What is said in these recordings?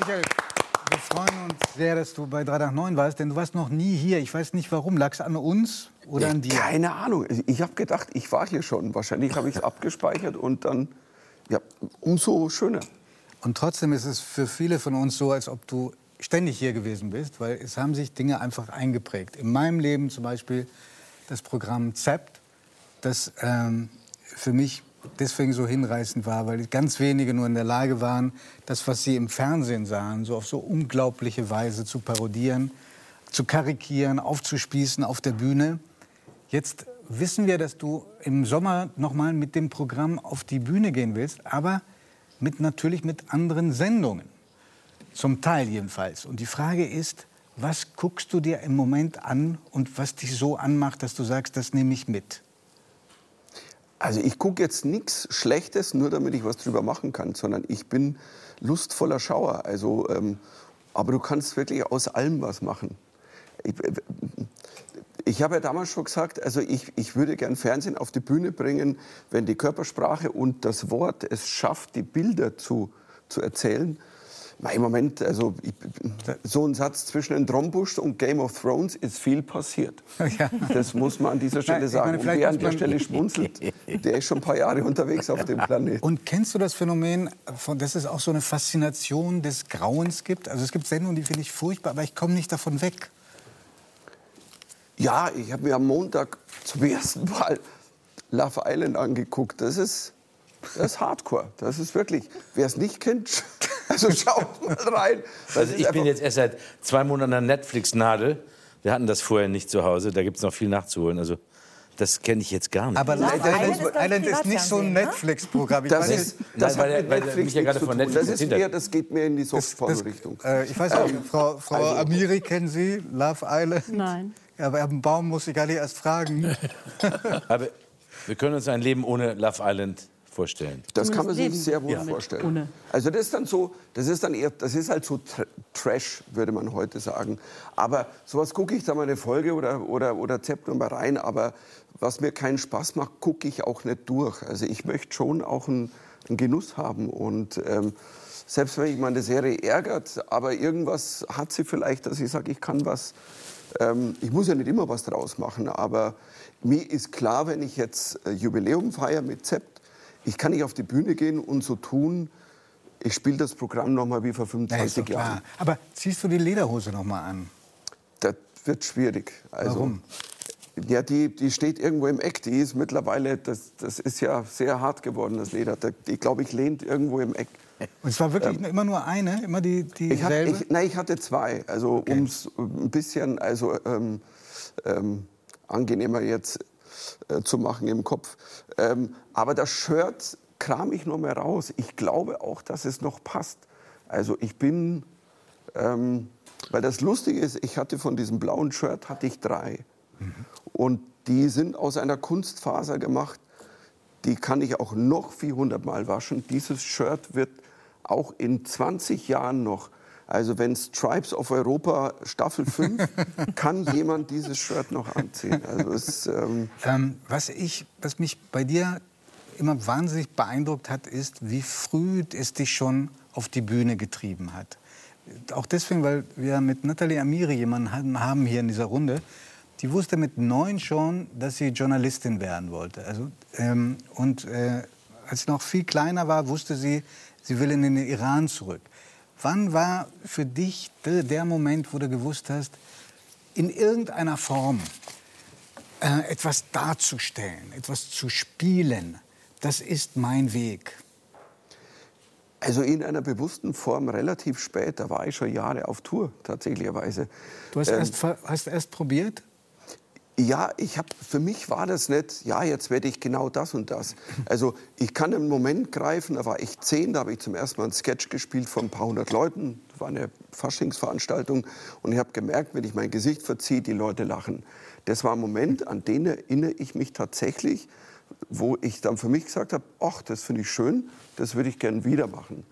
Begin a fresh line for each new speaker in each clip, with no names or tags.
Michael, wir freuen uns sehr, dass du bei 3 nach 9 warst, denn du warst noch nie hier. Ich weiß nicht warum. Lag es an uns oder an dir?
Keine Ahnung. Ich habe gedacht, ich war hier schon. Wahrscheinlich habe ich es abgespeichert und dann, ja, umso schöner.
Und trotzdem ist es für viele von uns so, als ob du ständig hier gewesen bist, weil es haben sich Dinge einfach eingeprägt. In meinem Leben zum Beispiel das Programm ZEPT, das ähm, für mich deswegen so hinreißend war, weil ganz wenige nur in der Lage waren, das, was sie im Fernsehen sahen, so auf so unglaubliche Weise zu parodieren, zu karikieren, aufzuspießen auf der Bühne. Jetzt wissen wir, dass du im Sommer noch mal mit dem Programm auf die Bühne gehen willst, aber mit natürlich mit anderen Sendungen. Zum Teil jedenfalls. Und die Frage ist, was guckst du dir im Moment an und was dich so anmacht, dass du sagst, das nehme ich mit?
Also ich gucke jetzt nichts Schlechtes, nur damit ich was drüber machen kann, sondern ich bin lustvoller Schauer. Also, ähm, aber du kannst wirklich aus allem was machen. Ich, äh, ich habe ja damals schon gesagt, also ich, ich würde gern Fernsehen auf die Bühne bringen, wenn die Körpersprache und das Wort es schafft, die Bilder zu, zu erzählen. Na, Im Moment, also ich, so ein Satz zwischen den Trombusch und Game of Thrones ist viel passiert.
Ja.
Das muss man an dieser Stelle
Nein,
sagen.
meine,
wer an der Stelle schmunzelt, der ist schon ein paar Jahre unterwegs auf dem Planeten.
Und kennst du das Phänomen, von, dass es auch so eine Faszination des Grauens gibt? Also es gibt Sendungen, die finde ich furchtbar, aber ich komme nicht davon weg.
Ja, ich habe mir am Montag zum ersten Mal Love Island angeguckt. Das ist, das ist Hardcore. Das ist wirklich, wer es nicht kennt, also schaut mal rein. Das
Also ich bin jetzt erst seit zwei Monaten an Netflix-Nadel. Wir hatten das vorher nicht zu Hause. Da gibt es noch viel nachzuholen. Also das kenne ich jetzt gar nicht.
Aber Love Island,
Island
ist, Island ist nicht so ein
ne?
Netflix-Programm.
Das
weiß
ist, das
weil weil
Netflix
mich ja gerade von. Netflix
Das ist
hinter-
eher, das geht mir in die
das, das,
Softporno-Richtung.
äh, ich weiß nicht, Frau, Frau
also-
Amiri kennen Sie Love Island?
Nein.
Ja, aber am Baum muss ich gar nicht erst fragen.
Aber wir können uns ein Leben ohne Love Island vorstellen.
Das kann man sich sehr wohl
Ja.
vorstellen.
Ohne.
Also das ist dann so, das ist dann eher, das ist halt so Tr Trash, würde man heute sagen. Aber sowas gucke ich da mal eine Folge oder oder oder zappt nur mal rein. Aber was mir keinen Spaß macht, gucke ich auch nicht durch. Also ich möchte schon auch einen, einen Genuss haben und ähm, selbst wenn ich meine Serie ärgert, aber irgendwas hat sie vielleicht, dass ich sage, ich kann was. Ähm, ich muss ja nicht immer was draus machen, aber mir ist klar, wenn ich jetzt äh, Jubiläum feiere mit Zept, ich kann nicht auf die Bühne gehen und so tun, ich spiele das Programm noch mal wie vor
Na, ist doch
25 Jahren.
klar. Aber ziehst du die Lederhose noch mal an?
Das wird schwierig. Also,
Warum?
Ja, die, die steht irgendwo im Eck. Die ist mittlerweile, das, das ist ja sehr hart geworden, das Leder. Ich glaube, ich lehnt irgendwo im Eck.
Und es war wirklich immer nur eine, immer die
Ähm, Ich,
dieselbe?
ich, nein, ich hatte zwei. Also um es ein bisschen also, ähm, ähm, angenehmer jetzt äh, zu machen im Kopf. Ähm, aber das Shirt kram ich nur mehr raus. Ich glaube auch, dass es noch passt. Also ich bin, ähm, weil das Lustige ist, ich hatte von diesem blauen Shirt hatte ich drei. Und die sind aus einer Kunstfaser gemacht. Die kann ich auch noch 400 Mal waschen. Dieses Shirt wird auch in 20 Jahren noch, also wenn Stripes of Europa Staffel 5, kann jemand dieses Shirt noch anziehen. Also es, ähm,
Ähm, was, ich, was mich bei dir immer wahnsinnig beeindruckt hat, ist, wie früh es dich schon auf die Bühne getrieben hat. Auch deswegen, weil wir mit Nathalie Amiri jemanden haben- haben hier in dieser Runde, die wusste mit neun schon, dass sie Journalistin werden wollte. Also, ähm, und äh, als sie noch viel kleiner war, wusste sie, sie will in den Iran zurück. Wann war für dich der, Moment, wo du gewusst hast, in irgendeiner Form äh, etwas darzustellen, etwas zu spielen, das ist mein Weg.
also in einer bewussten Form relativ spät, da war ich schon Jahre auf Tour tatsächlicherweise.
Du hast,
Ähm,
erst, hast erst probiert?
Ja, ich hab, für mich war das nicht, ja, jetzt werde ich genau das und das. Also ich kann einen Moment greifen, da war ich zehn, da habe ich zum ersten Mal einen Sketch gespielt von ein paar hundert Leuten. Das war eine Faschingsveranstaltung und ich habe gemerkt, wenn ich mein Gesicht verziehe, die Leute lachen. Das war ein Moment, an den erinnere ich mich tatsächlich, wo ich dann für mich gesagt habe, ach, das finde ich schön, das würde ich gern wieder machen.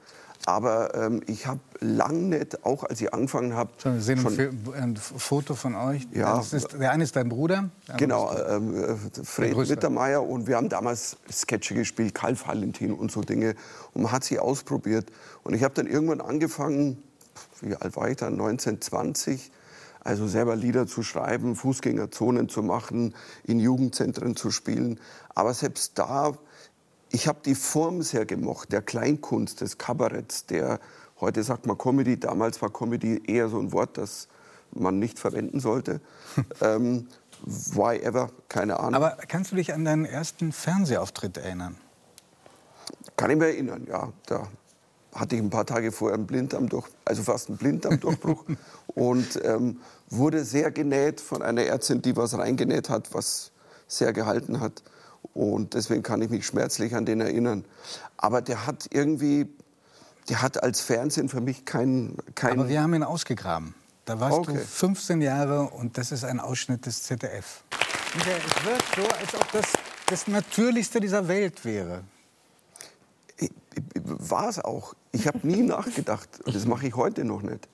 Aber ähm, ich habe lang nicht, auch als ich angefangen habe,
wir sehen
schon-
ein Foto von euch.
Ja.
Ist, der eine ist dein Bruder.
Genau, ähm, äh, Fred
größte.
Mittermeier und wir haben damals Sketche gespielt, Karl Valentin und so Dinge und man hat sie ausprobiert und ich habe dann irgendwann angefangen, wie alt war ich dann, 19, 20, also selber Lieder zu schreiben, Fußgängerzonen zu machen, in Jugendzentren zu spielen. Aber selbst da, ich habe die Form sehr gemocht, der Kleinkunst, des Kabaretts, der, heute sagt man Comedy, damals war Comedy eher so ein Wort, das man nicht verwenden sollte. ähm, why ever, keine Ahnung.
Aber kannst du dich an deinen ersten Fernsehauftritt erinnern?
Kann ich mich erinnern, ja. Da hatte ich ein paar Tage vorher einen Blinddarmdurchbruch, also fast einen Blinddarmdurchbruch und ähm, wurde sehr genäht von einer Ärztin, die was reingenäht hat, was sehr gehalten hat. Und deswegen kann ich mich schmerzlich an den erinnern. Aber der hat irgendwie, der hat als Fernsehen für mich keinen. Kein
Aber wir haben ihn ausgegraben. Da warst okay. du 15 Jahre und das ist ein Ausschnitt des ZDF. Michael, es wird so, als ob das das Natürlichste dieser Welt wäre.
War es auch. Ich habe nie nachgedacht. Und das mache ich heute noch nicht.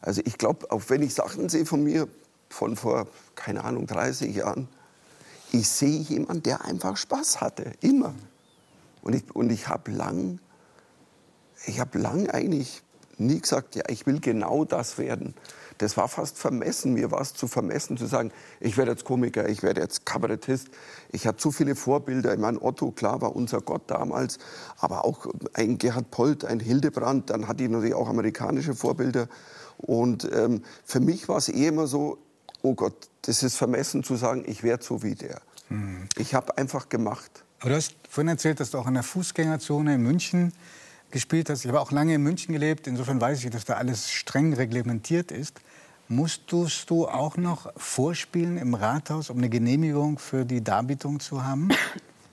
Also ich glaube, auch wenn ich Sachen sehe von mir, von vor, keine Ahnung, 30 Jahren, ich sehe jemanden, der einfach Spaß hatte. Immer. Und ich, und ich habe lang, ich habe lang eigentlich nie gesagt, ja, ich will genau das werden. Das war fast vermessen. Mir war es zu vermessen zu sagen, ich werde jetzt Komiker, ich werde jetzt Kabarettist. Ich hatte zu viele Vorbilder. Ich meine, Otto, klar, war unser Gott damals. Aber auch ein Gerhard Polt, ein Hildebrand. Dann hatte ich natürlich auch amerikanische Vorbilder. Und ähm, für mich war es eh immer so, oh Gott, das ist vermessen zu sagen, ich werde so wie der. Mhm. Ich habe einfach gemacht.
Aber du hast vorhin erzählt, dass du auch in der Fußgängerzone in München gespielt hast. Ich habe auch lange in München gelebt. Insofern weiß ich, dass da alles streng reglementiert ist. Musstest du auch noch vorspielen im Rathaus, um eine Genehmigung für die Darbietung zu haben?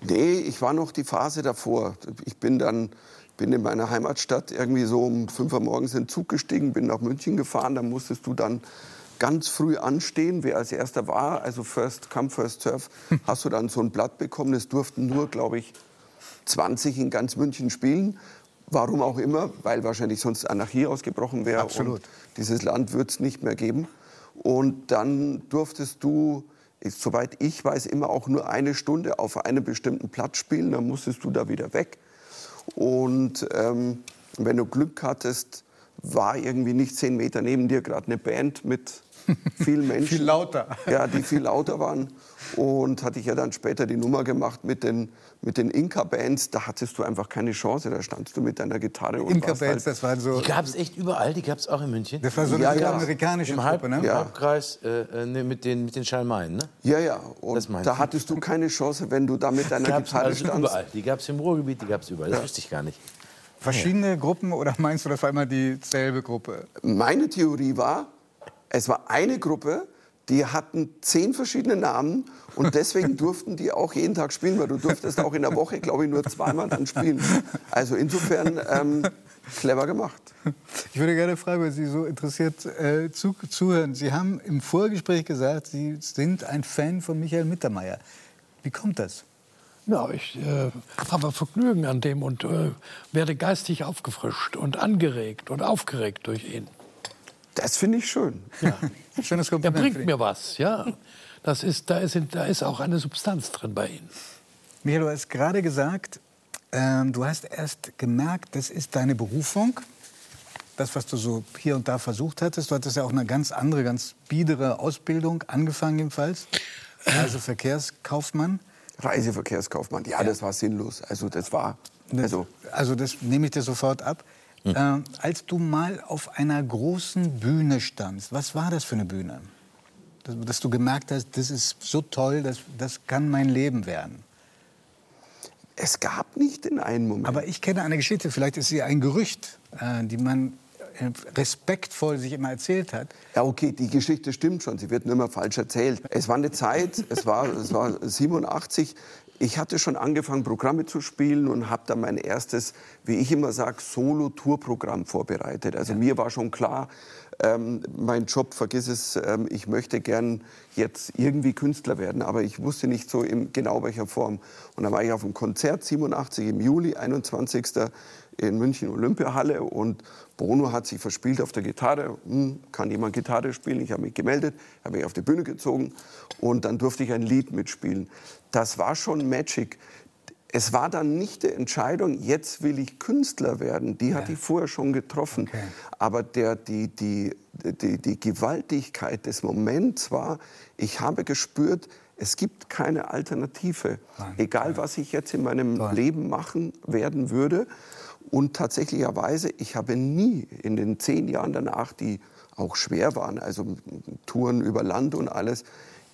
Nee, ich war noch die Phase davor. Ich bin dann bin in meiner Heimatstadt irgendwie so um 5 Uhr morgens in den Zug gestiegen, bin nach München gefahren. Da musstest du dann ganz früh anstehen, wer als erster war. Also First Come, First Surf. Hast du dann so ein Blatt bekommen. Es durften nur, glaube ich, 20 in ganz München spielen. Warum auch immer, weil wahrscheinlich sonst Anarchie ausgebrochen wäre.
Absolut. Und
dieses Land wird es nicht mehr geben. Und dann durftest du, soweit ich weiß, immer auch nur eine Stunde auf einem bestimmten Platz spielen. Dann musstest du da wieder weg. Und ähm, wenn du Glück hattest, war irgendwie nicht zehn Meter neben dir gerade eine Band mit vielen Menschen.
viel lauter.
Ja, die viel lauter waren. Und hatte ich ja dann später die Nummer gemacht mit den, mit den Inka-Bands. Da hattest du einfach keine Chance. Da standst du mit deiner Gitarre
Inka-Bands, halt das waren so.
Die gab es echt überall. Die gab es auch in München.
Das war so eine
ja, ja.
amerikanische
Im Halb,
Gruppe, ne?
ja. Halbkreis äh, ne, mit, den, mit den Schalmeien, ne?
Ja, ja. Und da hattest du keine Chance, wenn du da mit deiner
die
Gitarre
also
standst.
Überall. Die gab es im Ruhrgebiet, die gab es überall. Das ja. wusste ich gar nicht.
Verschiedene Gruppen oder meinst du, das war immer dieselbe Gruppe?
Meine Theorie war, es war eine Gruppe, die hatten zehn verschiedene Namen und deswegen durften die auch jeden Tag spielen, weil du durftest auch in der Woche, glaube ich, nur zweimal dann spielen. Also insofern ähm, clever gemacht.
Ich würde gerne fragen, weil Sie so interessiert äh, zu, zuhören. Sie haben im Vorgespräch gesagt, Sie sind ein Fan von Michael Mittermeier. Wie kommt das?
Ja, ich äh, habe Vergnügen an dem und äh, werde geistig aufgefrischt und angeregt und aufgeregt durch ihn.
Das finde ich schön.
Ja. Schönes Kompliment. Er bringt mir was, ja. Das ist, da, ist, da ist auch eine Substanz drin bei Ihnen.
Michael, du hast gerade gesagt, ähm, du hast erst gemerkt, das ist deine Berufung. Das, was du so hier und da versucht hattest. Du hattest ja auch eine ganz andere, ganz biedere Ausbildung angefangen jedenfalls. Also Verkehrskaufmann.
Reiseverkehrskaufmann, ja, ja, das war sinnlos. Also das war...
Also, also das nehme ich dir sofort ab. Mhm. Äh, als du mal auf einer großen Bühne standst, was war das für eine Bühne? Dass, dass du gemerkt hast, das ist so toll, das, das kann mein Leben werden.
Es gab nicht in einem Moment.
Aber ich kenne eine Geschichte, vielleicht ist sie ein Gerücht, äh, die man äh, respektvoll sich immer erzählt hat.
Ja, okay, die Geschichte stimmt schon, sie wird nur immer falsch erzählt. Es war eine Zeit, es war, es war 87, ich hatte schon angefangen, Programme zu spielen und habe dann mein erstes, wie ich immer sage, Solo-Tour-Programm vorbereitet. Also ja. mir war schon klar, ähm, mein Job, vergiss es, ähm, ich möchte gern jetzt irgendwie Künstler werden, aber ich wusste nicht so in genau welcher Form. Und dann war ich auf einem Konzert, 87 im Juli, 21 in München Olympiahalle und Bono hat sich verspielt auf der Gitarre. Hm, kann jemand Gitarre spielen? Ich habe mich gemeldet, habe mich auf die Bühne gezogen und dann durfte ich ein Lied mitspielen. Das war schon Magic. es war dann nicht die Entscheidung, jetzt will ich Künstler werden. Die hatte ich vorher schon getroffen.
Okay.
Aber der, die, die, die, die Gewaltigkeit des Moments war, ich habe gespürt, es gibt keine Alternative.
Nein.
Egal, was ich jetzt in meinem
Toll.
Leben machen werden würde. Und tatsächlicherweise, ich habe nie in den zehn Jahren danach, die auch schwer waren, also Touren über Land und alles,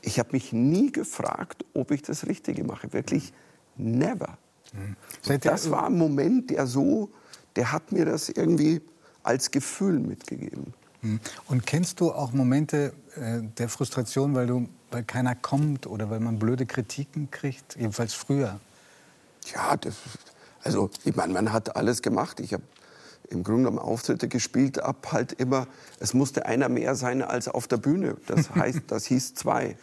ich habe mich nie gefragt, ob ich das Richtige mache. Wirklich never.
Ihr-
Das war ein Moment, der so, der hat mir das irgendwie als Gefühl mitgegeben.
Hm. Und kennst du auch Momente äh, der Frustration, weil, du, weil keiner kommt oder weil man blöde Kritiken kriegt? Jedenfalls früher.
Ja, das, also ich meine, man hat alles gemacht. Ich habe im Grunde genommen Auftritte gespielt, ab halt immer, es musste einer mehr sein als auf der Bühne. Das heißt, das hieß zwei.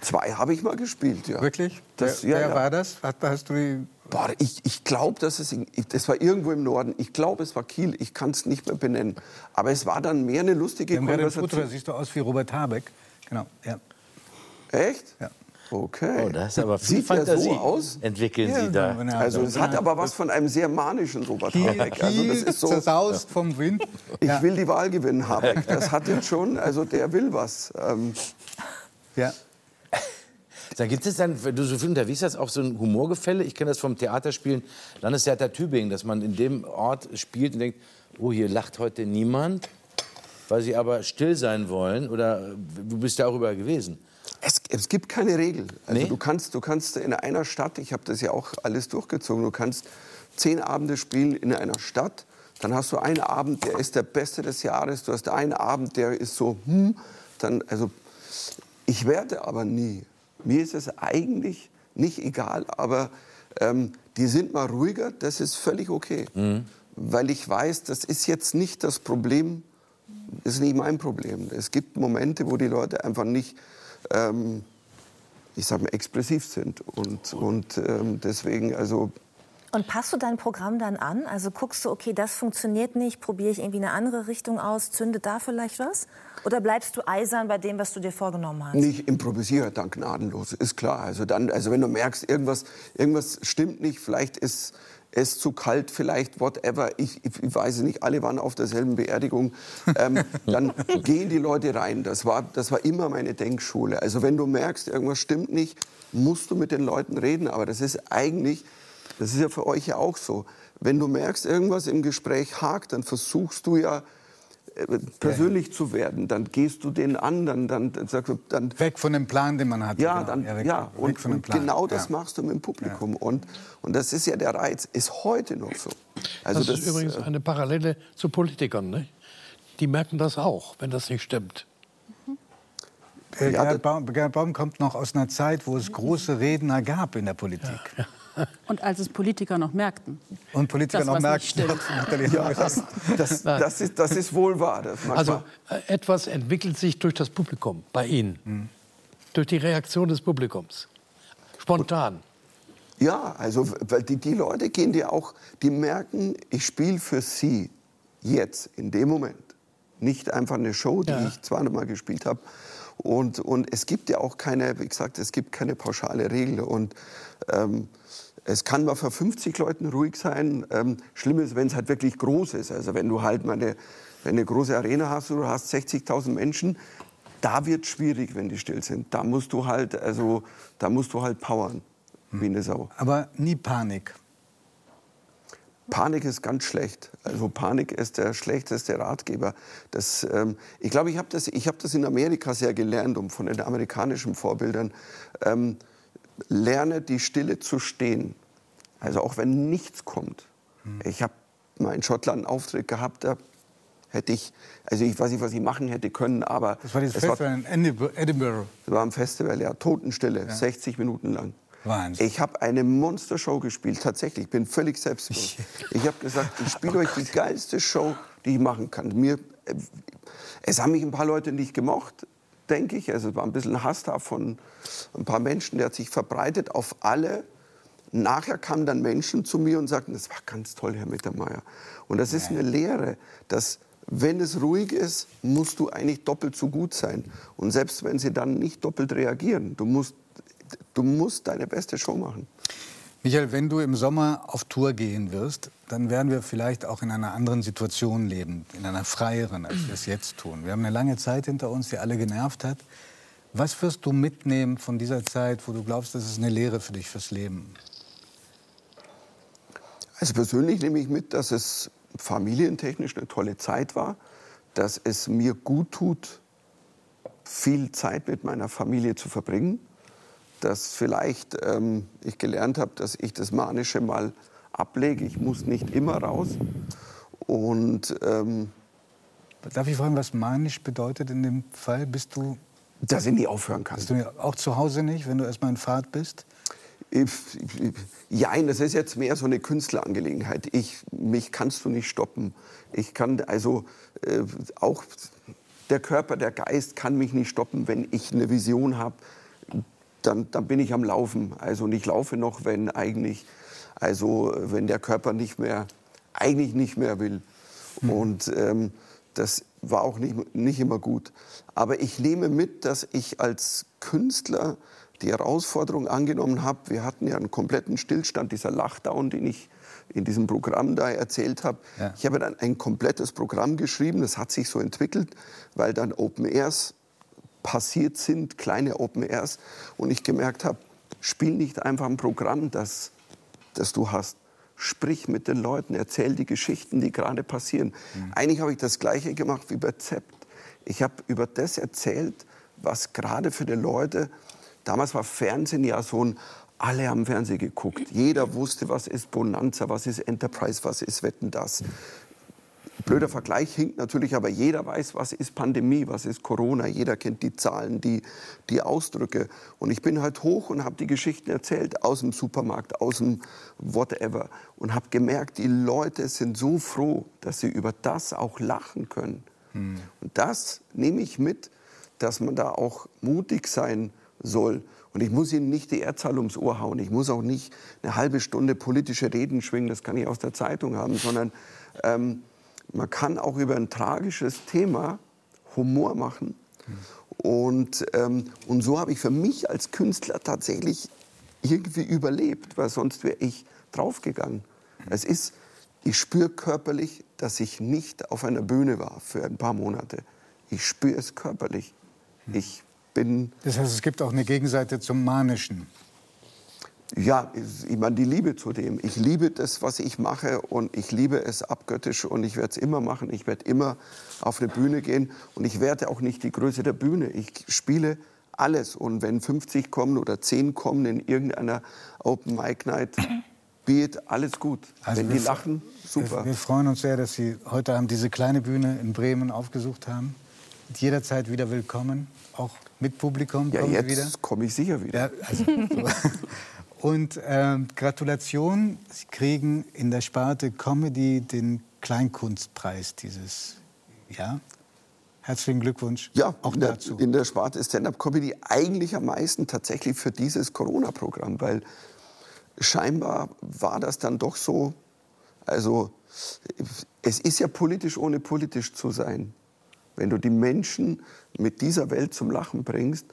Zwei habe ich mal gespielt, ja.
Wirklich?
Das,
wer
ja,
wer
ja.
war das? Hast, hast du die
Boah, ich, ich glaube, dass es, ich, das war irgendwo im Norden. Ich glaube, es war Kiel. Ich kann es nicht mehr benennen. Aber es war dann mehr eine lustige
da
Konversation.
siehst du aus wie Robert Habeck. Genau, ja.
Echt?
Ja.
Okay.
Oh, das ist aber viel
Sieht
Fantasie.
so aus?
Entwickeln
Ja,
Sie da.
Also es hat aber was von einem sehr manischen Robert Habeck. Also das ist so,
zersaust vom Wind.
ich will die Wahl gewinnen, Habeck. Das hat jetzt schon, also der will was. Ähm,
Ja.
Dann gibt es dann, wenn du so viel unterwegs hast, auch so ein Humorgefälle. Ich kenne das vom Theaterspielen Landestheater Tübingen, dass man in dem Ort spielt und denkt, oh, hier lacht heute niemand, weil sie aber still sein wollen. Oder du bist ja auch überall gewesen.
Es, es gibt keine Regel. Also
Nee?
du kannst, du kannst in einer Stadt, ich habe das ja auch alles durchgezogen, du kannst zehn Abende spielen in einer Stadt, dann hast du einen Abend, der ist der beste des Jahres, du hast einen Abend, der ist so, hm, dann, also ich werde aber nie. Mir ist es eigentlich nicht egal, aber ähm, die sind mal ruhiger, das ist völlig okay. Weil ich weiß, das ist jetzt nicht das Problem, das ist nicht mein Problem. Es gibt Momente, wo die Leute einfach nicht, ähm, ich sag mal, expressiv sind. Und, und ähm, deswegen, also
Und passt du dein Programm dann an? Also guckst du, okay, das funktioniert nicht, probiere ich irgendwie eine andere Richtung aus, zündet da vielleicht was? Oder bleibst du eisern bei dem, was du dir vorgenommen hast?
nicht improvisiere dann gnadenlos, ist klar. Also, dann, also wenn du merkst, irgendwas, irgendwas stimmt nicht, vielleicht ist es zu kalt, vielleicht whatever, ich, ich, ich weiß es nicht, alle waren auf derselben Beerdigung, ähm, dann gehen die Leute rein. Das war, das war immer meine Denkschule. Also wenn du merkst, irgendwas stimmt nicht, musst du mit den Leuten reden. Aber das ist eigentlich, das ist ja für euch ja auch so. Wenn du merkst, irgendwas im Gespräch hakt, dann versuchst du ja äh, persönlich zu werden. Dann gehst du den an, dann, dann, sagst du, dann
Weg von dem Plan, den man hat.
ja,
genau.
dann,
weg,
ja,
weg
und,
von dem
und
Plan.
genau das
ja.
machst du mit dem Publikum. Und, und das ist ja der Reiz, ist heute noch so. Also
das, ist übrigens
äh,
eine Parallele zu Politikern. Ne? Die merken das auch, wenn das nicht stimmt.
Äh,
Ja,
Gerhard, Baum, Gerhard Baum kommt noch aus einer Zeit, wo es große Redner gab in der Politik.
Und als es Politiker noch merkten.
Und Politiker
Das,
noch merkten,
ja, das, das, das, ist, das ist wohl wahr.
Also äh, etwas entwickelt sich durch das Publikum bei Ihnen.
Hm.
Durch die Reaktion des Publikums. Spontan.
Ja, also weil die, die Leute gehen dir auch, die merken, ich spiele für sie jetzt, in dem Moment. Nicht einfach eine Show, die
Ja.
ich zweimal gespielt habe. Und, und es gibt ja auch keine, wie gesagt, es gibt keine pauschale Regel. Und ähm, es kann mal vor 50 Leuten ruhig sein. Ähm, schlimm ist, wenn es halt wirklich groß ist. Also wenn du halt mal eine, eine große Arena hast und du hast 60.000 Menschen, da wird schwierig, wenn die still sind. Da musst du halt, also, da musst du halt powern, wie eine Sau.
Aber nie Panik.
Panik ist ganz schlecht. Also Panik ist der schlechteste Ratgeber. Das, ähm, ich glaube, ich habe das, ich hab das in Amerika sehr gelernt, um von den amerikanischen Vorbildern. Ähm, lerne die Stille zu stehen. Also auch wenn nichts kommt. Ich habe mal in Schottland einen Auftritt gehabt, da hätte ich, also ich weiß nicht, was ich machen hätte können, aber
Das war dieses
es war,
Festival in Edinburgh-
es war am Festival, ja, Totenstille, 60 Minuten lang.
Wahnsinn.
Ich habe eine Monstershow gespielt, tatsächlich. Ich bin völlig selbstbewusst. Ich habe gesagt, ich spiele euch die geilste Show, die ich machen kann. Mir, äh, es haben mich ein paar Leute nicht gemocht, denke ich. Also es war ein bisschen Hass da von ein paar Menschen, der hat sich verbreitet auf alle. Nachher kamen dann Menschen zu mir und sagten, das war ganz toll, Herr Mittermeier. Und das ist eine Lehre, dass wenn es ruhig ist, musst du eigentlich doppelt so gut sein. Und selbst wenn sie dann nicht doppelt reagieren, du musst, du musst deine beste Show machen.
Michael, wenn du im Sommer auf Tour gehen wirst, dann werden wir vielleicht auch in einer anderen Situation leben, in einer freieren, als wir es jetzt tun. Wir haben eine lange Zeit hinter uns, die alle genervt hat. Was wirst du mitnehmen von dieser Zeit, wo du glaubst, das ist eine Lehre für dich fürs Leben?
Also persönlich nehme ich mit, dass es familientechnisch eine tolle Zeit war, dass es mir gut tut, viel Zeit mit meiner Familie zu verbringen, dass vielleicht ähm, ich gelernt habe, dass ich das Manische mal ablege. Ich muss nicht immer raus. Und ähm,
Darf ich fragen, was manisch bedeutet in dem Fall? Bist du,
dass ich nie aufhören kann.
bist du auch zu Hause nicht, wenn du erstmal in Fahrt bist?
Ja, das ist jetzt mehr so eine Künstlerangelegenheit. Ich, mich kannst du nicht stoppen. Ich kann also äh, auch der Körper, der Geist kann mich nicht stoppen, wenn ich eine Vision habe. Dann, dann bin ich am Laufen. Also und ich laufe noch, wenn eigentlich, also wenn der Körper nicht mehr, eigentlich nicht mehr will. Und ähm, das war auch nicht, nicht immer gut. Aber ich nehme mit, dass ich als Künstler die Herausforderung angenommen habe. Wir hatten ja einen kompletten Stillstand, dieser Lockdown, den ich in diesem Programm da erzählt habe.
Ja.
Ich habe dann ein komplettes Programm geschrieben. Das hat sich so entwickelt, weil dann Open Airs passiert sind, kleine Open Airs. Und ich gemerkt habe, spiel nicht einfach ein Programm, das, das du hast. Sprich mit den Leuten, erzähl die Geschichten, die gerade passieren. Eigentlich habe ich das Gleiche gemacht wie bei Zept. Ich habe über das erzählt, was gerade für die Leute, damals war Fernsehen ja so ein, alle haben Fernsehen geguckt. Jeder wusste, was ist Bonanza, was ist Enterprise, was ist Wetten, das. Blöder Vergleich hinkt natürlich, aber jeder weiß, was ist Pandemie, was ist Corona. Jeder kennt die Zahlen, die, die Ausdrücke. Und ich bin halt hoch und habe die Geschichten erzählt aus dem Supermarkt, aus dem whatever. Und habe gemerkt, die Leute sind so froh, dass sie über das auch lachen können. Und das nehme ich mit, dass man da auch mutig sein soll. Und ich muss Ihnen nicht die Erdzahl ums Ohr hauen. Ich muss auch nicht eine halbe Stunde politische Reden schwingen, das kann ich aus der Zeitung haben, sondern ähm, man kann auch über ein tragisches Thema Humor machen. Und, ähm, und so habe ich für mich als Künstler tatsächlich irgendwie überlebt, weil sonst wäre ich draufgegangen. Es ist, ich spüre körperlich, dass ich nicht auf einer Bühne war für ein paar Monate. Ich spüre es körperlich. Ich bin
Das heißt, es gibt auch eine Gegenseite zum Manischen.
Ja, ich meine, die Liebe zu dem. Ich liebe das, was ich mache und ich liebe es abgöttisch und ich werde es immer machen. Ich werde immer auf eine Bühne gehen und ich werde auch nicht die Größe der Bühne. Ich spiele alles und wenn 50 kommen oder 10 kommen in irgendeiner Open Mic Night, be it, alles gut.
Also
wenn die lachen, super.
Wir, wir freuen uns sehr, dass Sie heute Abend diese kleine Bühne in Bremen aufgesucht haben. Jederzeit wieder willkommen, auch mit Publikum.
Ja,
Kommen Sie wieder.
jetzt komme ich sicher wieder.
Ja, also, so. Und ähm, Gratulation, Sie kriegen in der Sparte Comedy den Kleinkunstpreis dieses Jahr. Herzlichen Glückwunsch
Ja,
auch
in der,
dazu.
in der Sparte Stand-up-Comedy eigentlich am meisten tatsächlich für dieses Corona-Programm, weil scheinbar war das dann doch so, also es ist ja politisch, ohne politisch zu sein. Wenn du die Menschen mit dieser Welt zum Lachen bringst,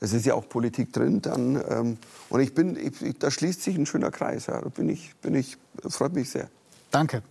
es ist ja auch Politik drin, dann, ähm, und ich bin, ich, da schließt sich ein schöner Kreis, ja, da bin ich, bin ich, freut mich sehr.
Danke.